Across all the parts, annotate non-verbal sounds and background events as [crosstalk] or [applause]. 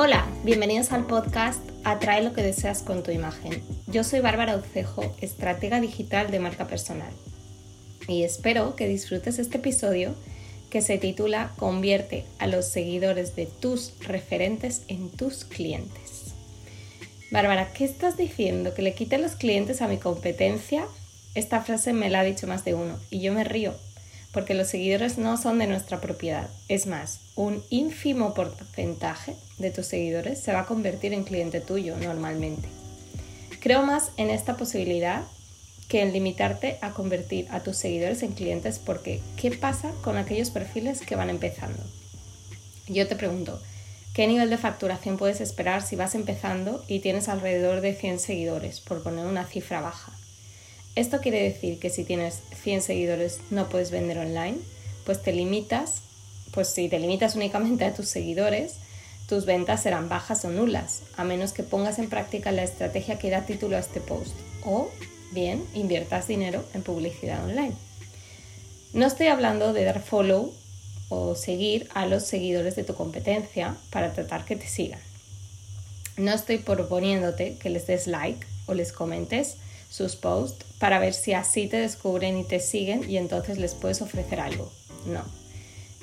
Hola, bienvenidos al podcast Atrae lo que deseas con tu imagen. Yo soy Bárbara Ucejo, estratega digital de marca personal. Y espero que disfrutes este episodio que se titula Convierte a los seguidores de tus referentes en tus clientes. Bárbara, ¿qué estás diciendo? ¿Que le quite los clientes a mi competencia? Esta frase me la ha dicho más de uno y yo me río porque los seguidores no son de nuestra propiedad. Es más, un ínfimo porcentaje de tus seguidores se va a convertir en cliente tuyo normalmente. Creo más en esta posibilidad que en limitarte a convertir a tus seguidores en clientes porque ¿qué pasa con aquellos perfiles que van empezando? Yo te pregunto, ¿qué nivel de facturación puedes esperar si vas empezando y tienes alrededor de 100 seguidores, por poner una cifra baja? Esto quiere decir que si tienes 100 seguidores no puedes vender online, pues te limitas, pues si te limitas únicamente a tus seguidores, tus ventas serán bajas o nulas, a menos que pongas en práctica la estrategia que da título a este post o bien inviertas dinero en publicidad online. No estoy hablando de dar follow o seguir a los seguidores de tu competencia para tratar que te sigan. No estoy proponiéndote que les des like o les comentes sus posts para ver si así te descubren y te siguen y entonces les puedes ofrecer algo. No.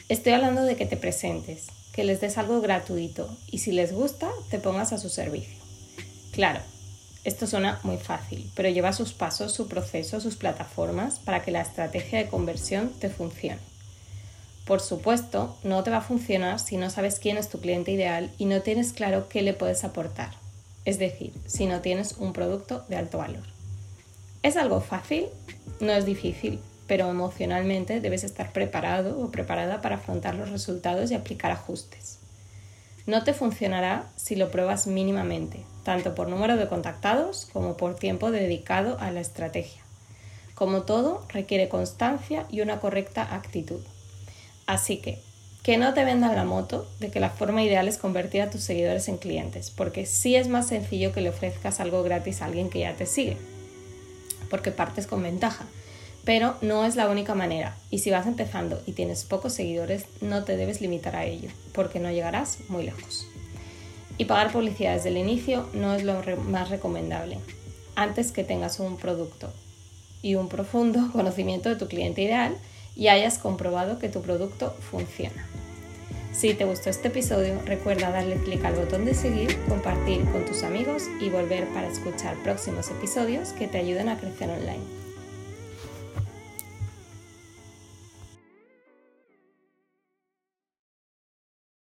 Estoy hablando de que te presentes, que les des algo gratuito y si les gusta, te pongas a su servicio. Claro, esto suena muy fácil, pero lleva sus pasos, su proceso, sus plataformas para que la estrategia de conversión te funcione. Por supuesto, no te va a funcionar si no sabes quién es tu cliente ideal y no tienes claro qué le puedes aportar, es decir, si no tienes un producto de alto valor. ¿Es algo fácil? No es difícil, pero emocionalmente debes estar preparado o preparada para afrontar los resultados y aplicar ajustes. No te funcionará si lo pruebas mínimamente, tanto por número de contactados como por tiempo dedicado a la estrategia. Como todo, requiere constancia y una correcta actitud. Así que, que no te vendan la moto de que la forma ideal es convertir a tus seguidores en clientes, porque sí es más sencillo que le ofrezcas algo gratis a alguien que ya te sigue porque partes con ventaja. Pero no es la única manera y si vas empezando y tienes pocos seguidores no te debes limitar a ello porque no llegarás muy lejos. Y pagar publicidad desde el inicio no es lo más recomendable. Antes que tengas un producto y un profundo [laughs] conocimiento de tu cliente ideal y hayas comprobado que tu producto funciona. Si te gustó este episodio, recuerda darle clic al botón de seguir, compartir con tus amigos y volver para escuchar próximos episodios que te ayuden a crecer online.